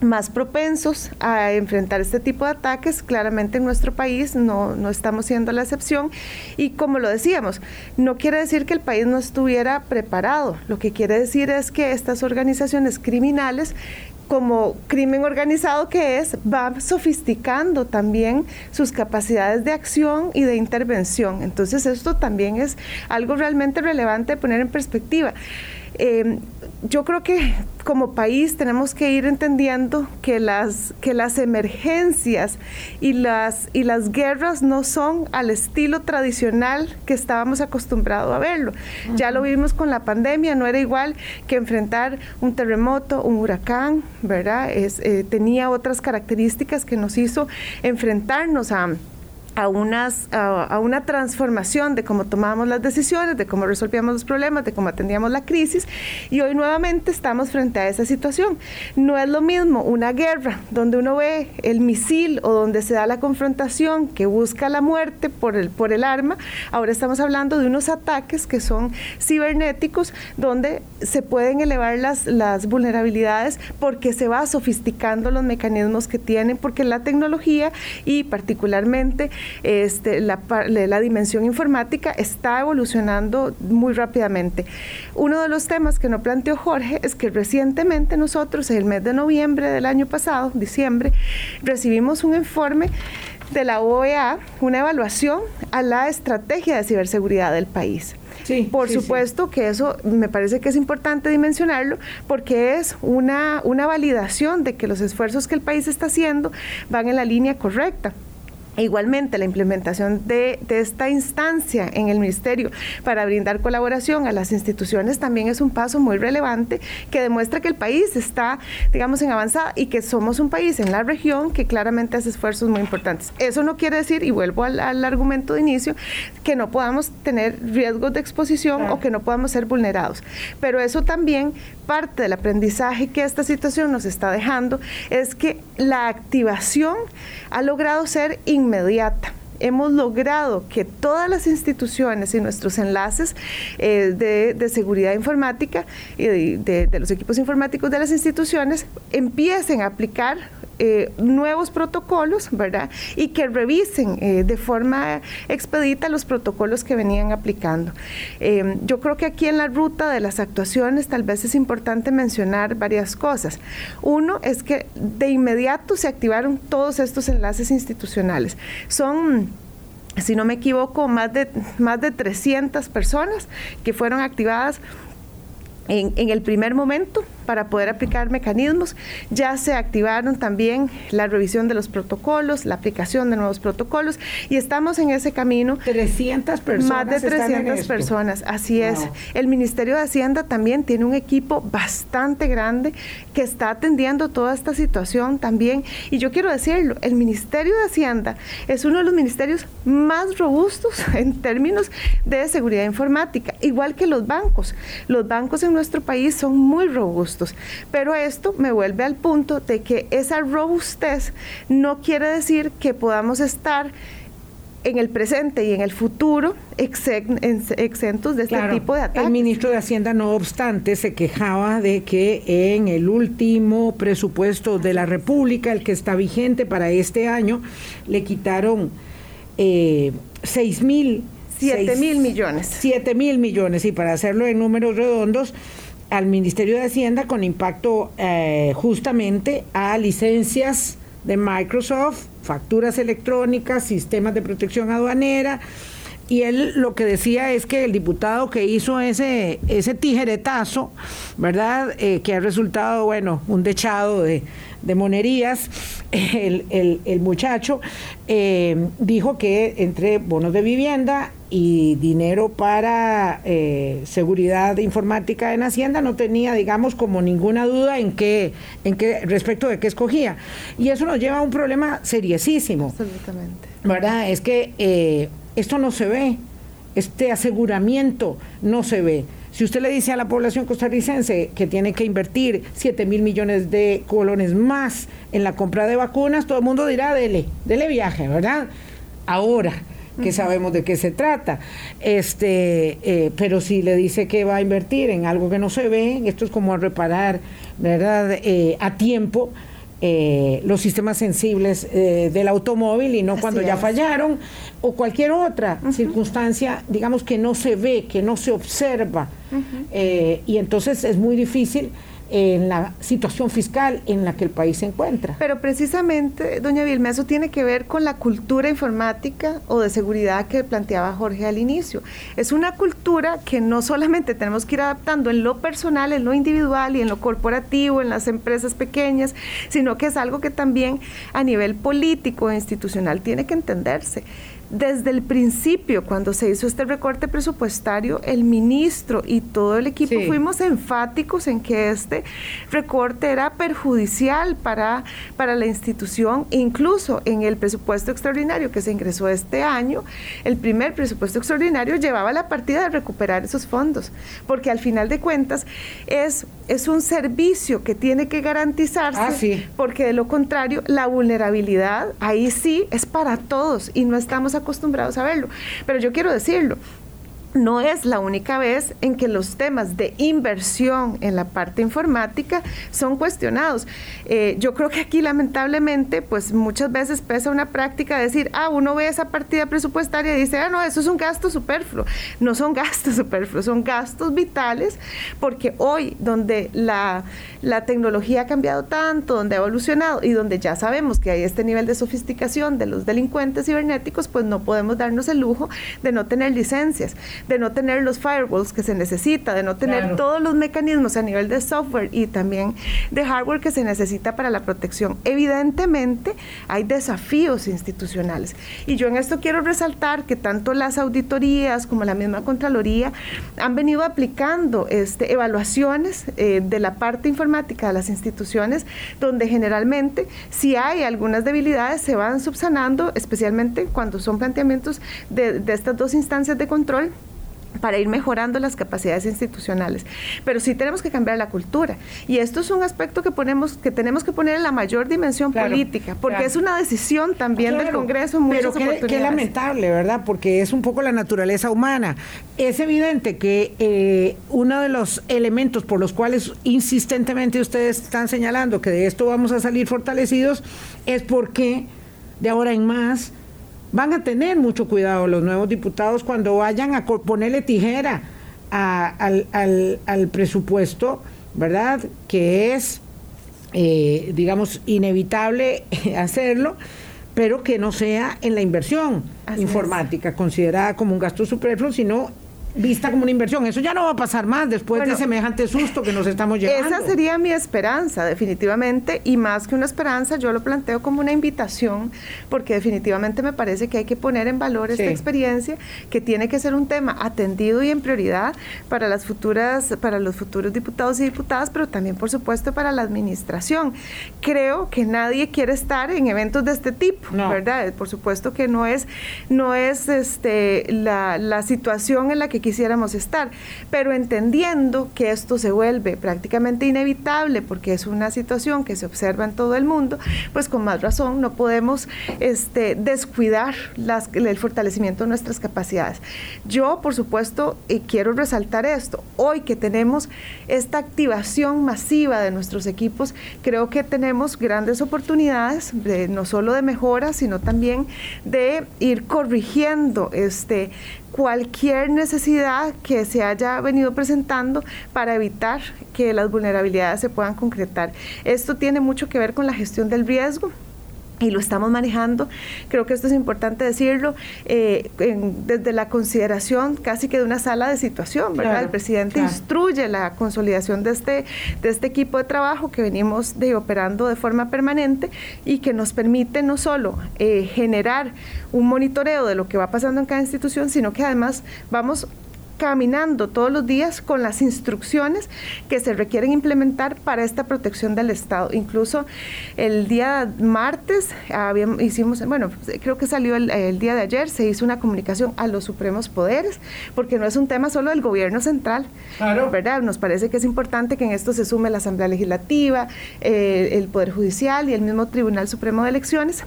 más propensos a enfrentar este tipo de ataques. Claramente en nuestro país no, no, estamos siendo la excepción. Y como lo decíamos, no quiere decir que el país no estuviera preparado. Lo que quiere decir es que estas organizaciones criminales como crimen organizado que es, va sofisticando también sus capacidades de acción y de intervención. Entonces esto también es algo realmente relevante poner en perspectiva. Eh, yo creo que como país tenemos que ir entendiendo que las, que las emergencias y las, y las guerras no son al estilo tradicional que estábamos acostumbrados a verlo. Ya lo vimos con la pandemia, no era igual que enfrentar un terremoto, un huracán, ¿verdad? Es, eh, tenía otras características que nos hizo enfrentarnos a a, unas, a, una transformación de cómo tomábamos las decisiones, de cómo resolvíamos los problemas, de cómo atendíamos la crisis. Y hoy nuevamente estamos frente a esa situación. No es lo mismo una guerra donde uno ve el misil o donde se da la confrontación que busca la muerte por el, por el arma. Ahora estamos hablando de unos ataques que son cibernéticos donde se pueden elevar las, las vulnerabilidades porque se va sofisticando los mecanismos que tienen, porque la tecnología y particularmente este, la, la dimensión informática está evolucionando muy rápidamente. Uno de los temas que no planteó Jorge es que recientemente nosotros, en el mes de noviembre del año pasado, diciembre, recibimos un informe de la OEA, una evaluación a la estrategia de ciberseguridad del país. Sí, Por supuesto que eso me parece que es importante dimensionarlo porque es una, una validación de que los esfuerzos que el país está haciendo van en la línea correcta. Igualmente, la implementación de, esta instancia en el Ministerio para brindar colaboración a las instituciones también es un paso muy relevante que demuestra que el país está, digamos, en avanzada y que somos un país en la región que claramente hace esfuerzos muy importantes. Eso no quiere decir, y vuelvo al, argumento de inicio, que no podamos tener riesgos de exposición o que no podamos ser vulnerados. Pero eso también, parte del aprendizaje que esta situación nos está dejando, es que la activación ha logrado ser inmediata. Hemos logrado que todas las instituciones y nuestros enlaces eh, de, seguridad informática y de, los equipos informáticos de las instituciones empiecen a aplicar eh, nuevos protocolos, ¿verdad? Y que revisen eh, de forma expedita los protocolos que venían aplicando. Eh, yo creo que aquí en la ruta de las actuaciones tal vez es importante mencionar varias cosas. Uno es que de inmediato se activaron todos estos enlaces institucionales. Son si no me equivoco, más de, más de 300 personas que fueron activadas en, el primer momento para poder aplicar mecanismos. Ya se activaron también la revisión de los protocolos, la aplicación de nuevos protocolos y estamos en ese camino. 300 personas. Más de 300 personas, así es. El Ministerio de Hacienda también tiene un equipo bastante grande que está atendiendo toda esta situación también. Y yo quiero decirlo, el Ministerio de Hacienda es uno de los ministerios más robustos en términos de seguridad informática, igual que los bancos. Los bancos en nuestro país son muy robustos pero esto me vuelve al punto de que esa robustez no quiere decir que podamos estar en el presente y en el futuro exentos de este tipo de ataques. El ministro de Hacienda, no obstante, se quejaba de que en el último presupuesto de la República, el que está vigente para este año, le quitaron eh, 6 mil... 7 mil millones. 7 mil millones, y para hacerlo en números redondos, al Ministerio de Hacienda con impacto eh, justamente a licencias de Microsoft, facturas electrónicas, sistemas de protección aduanera, y él lo que decía es que el diputado que hizo ese, ese tijeretazo, ¿verdad? Eh, que ha resultado, bueno, un dechado de, monerías, el, muchacho eh, dijo que entre bonos de vivienda y dinero para eh, seguridad informática en Hacienda no tenía, digamos, como ninguna duda en qué, en qué respecto de qué escogía. Y eso nos lleva a un problema seriosísimo. Absolutamente. ¿Verdad? Es que esto no se ve, este aseguramiento no se ve. Si usted le dice a la población costarricense que tiene que invertir 7 mil millones de colones más en la compra de vacunas, todo el mundo dirá, dele, dele viaje, ¿verdad? Ahora que sabemos de qué se trata. Este, eh, pero si le dice que va a invertir en algo que no se ve, esto es como reparar, ¿verdad? Eh, a tiempo eh, los sistemas sensibles eh, del automóvil y no cuando ya fallaron o cualquier otra circunstancia, digamos, que no se ve, que no se observa. Eh, y entonces es muy difícil en la situación fiscal en la que el país se encuentra. Pero precisamente, doña Vilma, eso tiene que ver con la cultura informática o de seguridad que planteaba Jorge al inicio. Es una cultura que no solamente tenemos que ir adaptando en lo personal, en lo individual y en lo corporativo, en las empresas pequeñas, sino que es algo que también a nivel político e institucional tiene que entenderse. Desde el principio, cuando se hizo este recorte presupuestario, el ministro y todo el equipo fuimos enfáticos en que este recorte era perjudicial para, para la institución, incluso en el presupuesto extraordinario que se ingresó este año, el primer presupuesto extraordinario llevaba la partida de recuperar esos fondos, porque al final de cuentas es, es un servicio que tiene que garantizarse, ah, porque de lo contrario, la vulnerabilidad ahí sí es para todos y no estamos acostumbrados a verlo. Pero yo quiero decirlo, no es la única vez en que los temas de inversión en la parte informática son cuestionados. Eh, yo creo que aquí lamentablemente, pues muchas veces pesa una práctica de decir, ah, uno ve esa partida presupuestaria y dice, ah, no, eso es un gasto superfluo. No son gastos superfluos, son gastos vitales, porque hoy donde la, la tecnología ha cambiado tanto, donde ha evolucionado y donde ya sabemos que hay este nivel de sofisticación de los delincuentes cibernéticos, pues no podemos darnos el lujo de no tener licencias de no tener los firewalls que se necesita, de no tener todos los mecanismos a nivel de software y también de hardware que se necesita para la protección. Evidentemente hay desafíos institucionales y yo en esto quiero resaltar que tanto las auditorías como la misma Contraloría han venido aplicando este, evaluaciones eh, de la parte informática de las instituciones donde generalmente si hay algunas debilidades se van subsanando, especialmente cuando son planteamientos de estas dos instancias de control para ir mejorando las capacidades institucionales. Pero sí tenemos que cambiar la cultura. Y esto es un aspecto que, ponemos, que tenemos que poner en la mayor dimensión política, porque es una decisión también del Congreso muchas Pero qué, lamentable, ¿verdad? Porque es un poco la naturaleza humana. Es evidente que eh, uno de los elementos por los cuales insistentemente ustedes están señalando que de esto vamos a salir fortalecidos es porque de ahora en más van a tener mucho cuidado los nuevos diputados cuando vayan a ponerle tijera al, al, presupuesto, ¿verdad? Que es, eh, digamos, inevitable hacerlo, pero que no sea en la inversión informática, considerada como un gasto superfluo, sino vista como una inversión. Eso ya no va a pasar más después de semejante susto que nos estamos llevando. Esa sería mi esperanza, definitivamente, y más que una esperanza, yo lo planteo como una invitación, porque definitivamente me parece que hay que poner en valor esta experiencia, que tiene que ser un tema atendido y en prioridad para las futuras, para los futuros diputados y diputadas, pero también, por supuesto, para la administración. Creo que nadie quiere estar en eventos de este tipo, ¿verdad? Por supuesto que no es, no es este la, la situación en la que quisiéramos estar, pero entendiendo que esto se vuelve prácticamente inevitable porque es una situación que se observa en todo el mundo, pues con más razón no podemos este, descuidar el fortalecimiento de nuestras capacidades. Yo, por supuesto, quiero resaltar esto. Hoy que tenemos esta activación masiva de nuestros equipos, creo que tenemos grandes oportunidades, de, no solo de mejora, sino también de ir corrigiendo este, cualquier necesidad que se haya venido presentando para evitar que las vulnerabilidades se puedan concretar. Esto tiene mucho que ver con la gestión del riesgo y lo estamos manejando. Creo que esto es importante decirlo eh, desde la consideración casi que de una sala de situación, ¿verdad? el presidente instruye la consolidación de este, de este equipo de trabajo que venimos de, operando de forma permanente y que nos permite no solo eh, generar un monitoreo de lo que va pasando en cada institución, sino que además vamos caminando todos los días con las instrucciones que se requieren implementar para esta protección del Estado. Incluso el día martes habíamos, hicimos, bueno, creo que salió el, día de ayer, se hizo una comunicación a los supremos poderes, porque no es un tema solo del gobierno central, claro. ¿verdad? Nos parece que es importante que en esto se sume la Asamblea Legislativa, eh, el Poder Judicial y el mismo Tribunal Supremo de Elecciones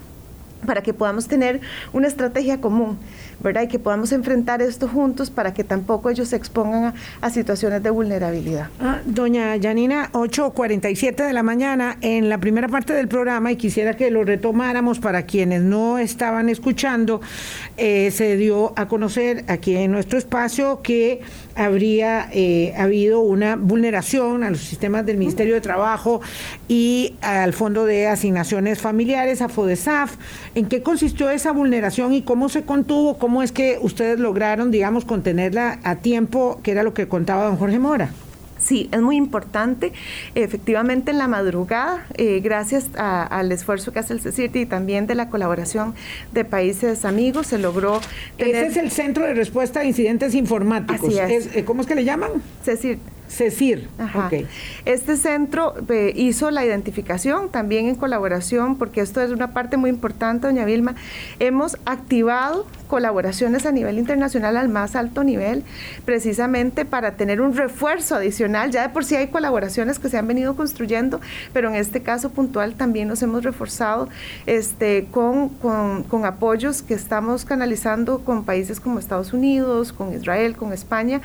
para que podamos tener una estrategia común. ¿Verdad? Y que podamos enfrentar esto juntos para que tampoco ellos se expongan a, situaciones de vulnerabilidad. Ah, doña Yanina, 8.47 de la mañana, en la primera parte del programa, y quisiera que lo retomáramos para quienes no estaban escuchando, eh, se dio a conocer aquí en nuestro espacio que habría eh, habido una vulneración a los sistemas del Ministerio de Trabajo y al Fondo de Asignaciones Familiares, a FODESAF. ¿En qué consistió esa vulneración y cómo se contuvo? ¿Cómo es que ustedes lograron, digamos, contenerla a tiempo, que era lo que contaba don Jorge Mora? Sí, es muy importante. Efectivamente, en la madrugada, eh, gracias al esfuerzo que hace el CECIRTI y también de la colaboración de países amigos, se logró. Ese es el Centro de Respuesta a Incidentes Informáticos. Eh, ¿Cómo es que le llaman? CECIRTI. CECIR. Este centro eh, hizo la identificación también en colaboración, porque esto es una parte muy importante, doña Vilma. Hemos activado colaboraciones a nivel internacional al más alto nivel, precisamente para tener un refuerzo adicional. Ya de por sí hay colaboraciones que se han venido construyendo, pero en este caso puntual también nos hemos reforzado este, con, con, apoyos que estamos canalizando con países como Estados Unidos, con Israel, con España,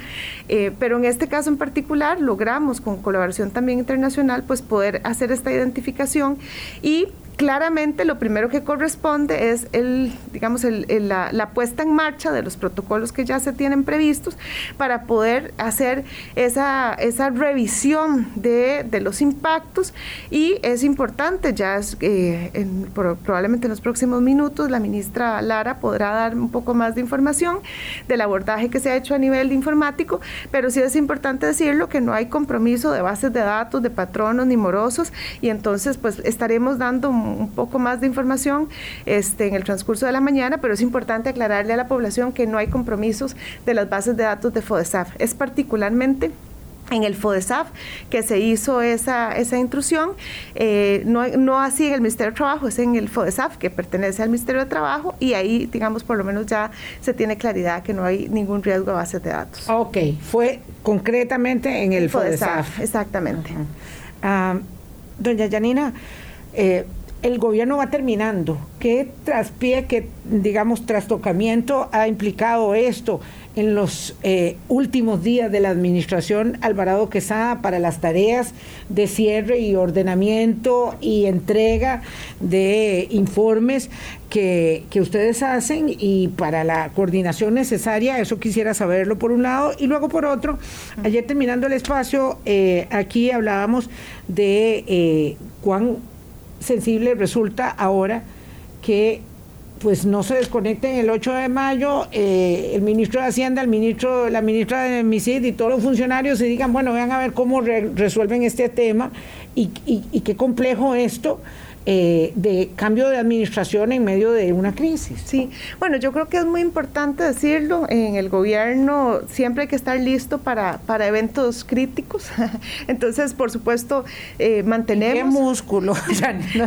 eh, pero en este caso en particular logramos con colaboración también internacional pues poder hacer esta identificación y claramente lo primero que corresponde es el, digamos, la, puesta en marcha de los protocolos que ya se tienen previstos para poder hacer esa, esa revisión de, los impactos. Y es importante, ya eh, probablemente en los próximos minutos la ministra Lara podrá dar un poco más de información del abordaje que se ha hecho a nivel informático, pero sí es importante decirlo que no hay compromiso de bases de datos, de patronos ni morosos y entonces pues estaremos dando un poco más de información este, en el transcurso de la mañana, pero es importante aclararle a la población que no hay compromisos de las bases de datos de FODESAF. Es particularmente en el FODESAF que se hizo esa, esa intrusión, eh, no, no, así en el Ministerio de Trabajo, es en el FODESAF que pertenece al Ministerio de Trabajo y ahí, digamos, por lo menos ya se tiene claridad que no hay ningún riesgo de bases de datos. Ok, fue concretamente en el, FODESAF. Exactamente. Ah, doña Yanina, eh, el gobierno va terminando. ¿Qué traspié, qué, digamos, trastocamiento ha implicado esto en los eh, últimos días de la administración Alvarado Quesada para las tareas de cierre y ordenamiento y entrega de informes que, ustedes hacen y para la coordinación necesaria? Eso quisiera saberlo por un lado. Y luego por otro, ayer terminando el espacio, eh, aquí hablábamos de eh, cuán sensible resulta ahora que pues no se desconecten el 8 de mayo eh, el ministro de Hacienda, el ministro, la ministra de MISID y todos los funcionarios y digan, bueno, vean a ver cómo resuelven este tema y, y qué complejo esto eh, de cambio de administración en medio de una crisis. Sí, bueno, yo creo que es muy importante decirlo, en el gobierno siempre hay que estar listo para, para eventos críticos, entonces por supuesto eh, mantenemos... ¿Qué músculo?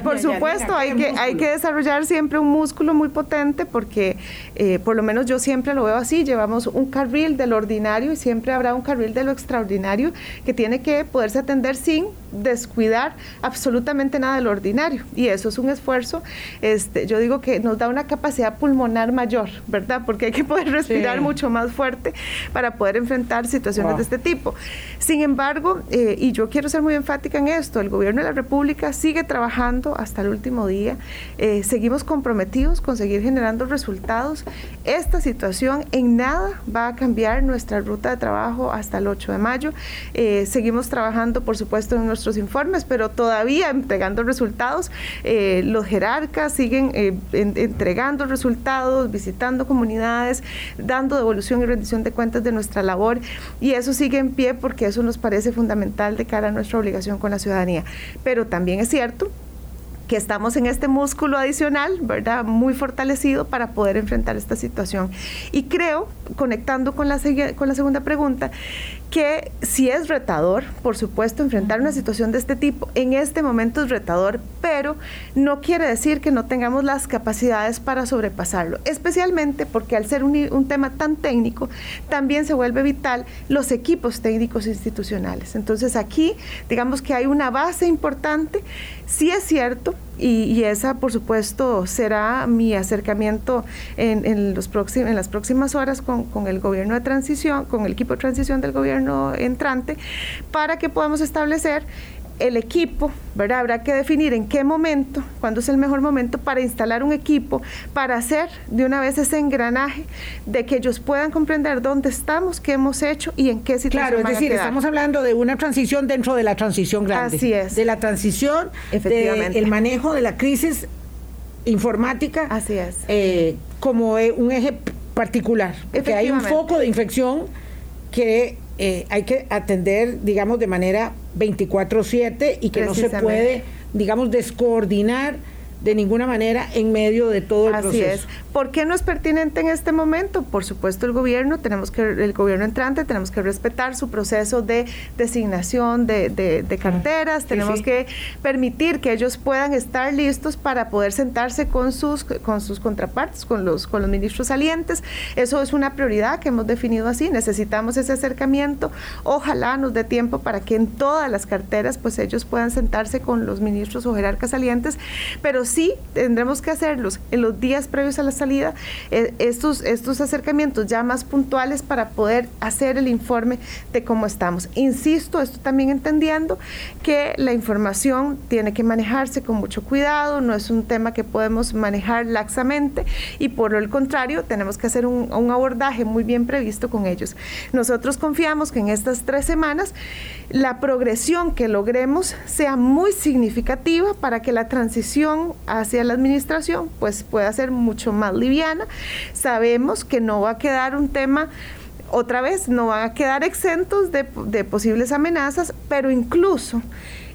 por supuesto, hay que, hay que desarrollar siempre un músculo muy potente porque eh, por lo menos yo siempre lo veo así, llevamos un carril de lo ordinario y siempre habrá un carril de lo extraordinario que tiene que poderse atender sin descuidar absolutamente nada de lo ordinario y eso es un esfuerzo, este, yo digo que nos da una capacidad pulmonar mayor, ¿verdad? Porque hay que poder respirar mucho más fuerte para poder enfrentar situaciones de este tipo. Sin embargo, eh, y yo quiero ser muy enfática en esto, el gobierno de la República sigue trabajando hasta el último día, eh, seguimos comprometidos con seguir generando resultados. Esta situación en nada va a cambiar nuestra ruta de trabajo hasta el 8 de mayo. Eh, seguimos trabajando, por supuesto, en nuestros informes, pero todavía entregando resultados. Eh, los jerarcas siguen eh, entregando resultados, visitando comunidades, dando devolución y rendición de cuentas de nuestra labor y eso sigue en pie porque eso nos parece fundamental de cara a nuestra obligación con la ciudadanía. Pero también es cierto que estamos en este músculo adicional, ¿verdad? Muy fortalecido para poder enfrentar esta situación. Y creo, conectando con la, con la segunda pregunta, que si es retador, por supuesto, enfrentar una situación de este tipo, en este momento es retador, pero no quiere decir que no tengamos las capacidades para sobrepasarlo, especialmente porque al ser un, un tema tan técnico, también se vuelve vital los equipos técnicos institucionales. Entonces aquí, digamos que hay una base importante, sí es cierto, y, esa, por supuesto, será mi acercamiento en, en, los en las próximas horas con, el gobierno de transición, con el equipo de transición del gobierno entrante, para que podamos establecer el equipo, ¿verdad? Habrá que definir en qué momento, cuándo es el mejor momento para instalar un equipo, para hacer de una vez ese engranaje de que ellos puedan comprender dónde estamos, qué hemos hecho y en qué situación. Claro, es decir, estamos hablando de una transición dentro de la transición grande. Así es. De la transición, Efectivamente. el manejo de la crisis informática. Así es. Eh, como un eje particular. Porque hay un foco de infección que eh, hay que atender, digamos, de manera 24/7 y que no se puede, digamos, descoordinar de ninguna manera en medio de todo el Así proceso. es. ¿Por qué no es pertinente en este momento? Por supuesto, el gobierno, tenemos que, el gobierno entrante, tenemos que respetar su proceso de designación de, de, carteras, tenemos que permitir que ellos puedan estar listos para poder sentarse con sus, con sus contrapartes, con los, con los ministros salientes. Eso es una prioridad que hemos definido así. Necesitamos ese acercamiento. Ojalá nos dé tiempo para que en todas las carteras, pues ellos puedan sentarse con los ministros o jerarcas salientes, pero sí tendremos que hacerlos en los días previos a la salida, eh, estos, estos acercamientos ya más puntuales para poder hacer el informe de cómo estamos. Insisto, esto también entendiendo que la información tiene que manejarse con mucho cuidado, no es un tema que podemos manejar laxamente y por el contrario, tenemos que hacer un, un abordaje muy bien previsto con ellos. Nosotros confiamos que en estas tres semanas la progresión que logremos sea muy significativa para que la transición hacia la administración pues pueda ser mucho más liviana. Sabemos que no va a quedar un tema otra vez no van a quedar exentos de, de, posibles amenazas, pero incluso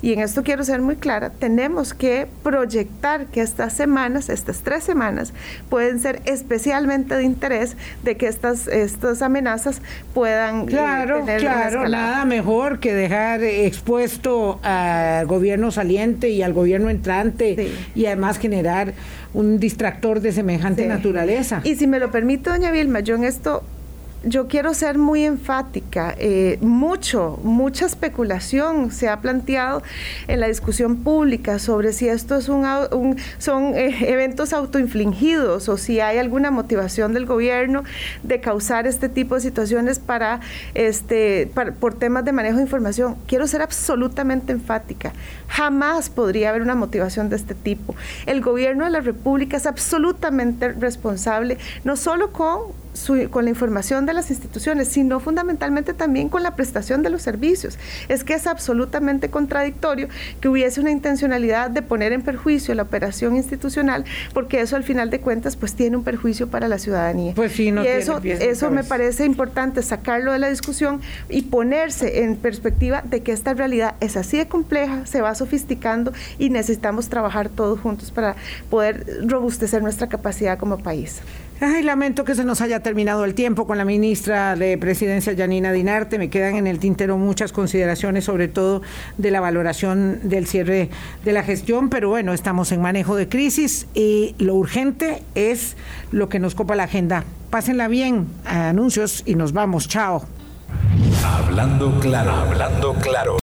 y en esto quiero ser muy clara, tenemos que proyectar que estas semanas, estas tres semanas, pueden ser especialmente de interés de que estas, estas amenazas puedan eh, claro, tener claro, nada mejor que dejar expuesto al gobierno saliente y al gobierno entrante sí. y además generar un distractor de semejante sí. naturaleza. Y si me lo permite, doña Vilma, yo en esto yo quiero ser muy enfática. Eh, mucho, mucha especulación se ha planteado en la discusión pública sobre si esto es un, son eh, eventos autoinfligidos o si hay alguna motivación del gobierno de causar este tipo de situaciones para, este, por temas de manejo de información. Quiero ser absolutamente enfática. Jamás podría haber una motivación de este tipo. El gobierno de la República es absolutamente responsable, no solo con su, con la información de las instituciones, sino fundamentalmente también con la prestación de los servicios. Es que es absolutamente contradictorio que hubiese una intencionalidad de poner en perjuicio la operación institucional, porque eso al final de cuentas pues tiene un perjuicio para la ciudadanía. Pues sí, no y eso, eso me parece importante sacarlo de la discusión y ponerse en perspectiva de que esta realidad es así de compleja, se va sofisticando y necesitamos trabajar todos juntos para poder robustecer nuestra capacidad como país. Ay, lamento que se nos haya terminado el tiempo con la ministra de Presidencia, Janina Dinarte. Me quedan en el tintero muchas consideraciones, sobre todo de la valoración del cierre de la gestión, pero bueno, estamos en manejo de crisis y lo urgente es lo que nos copa la agenda. Pásenla bien, anuncios y nos vamos. Chao. Hablando claro, hablando claro.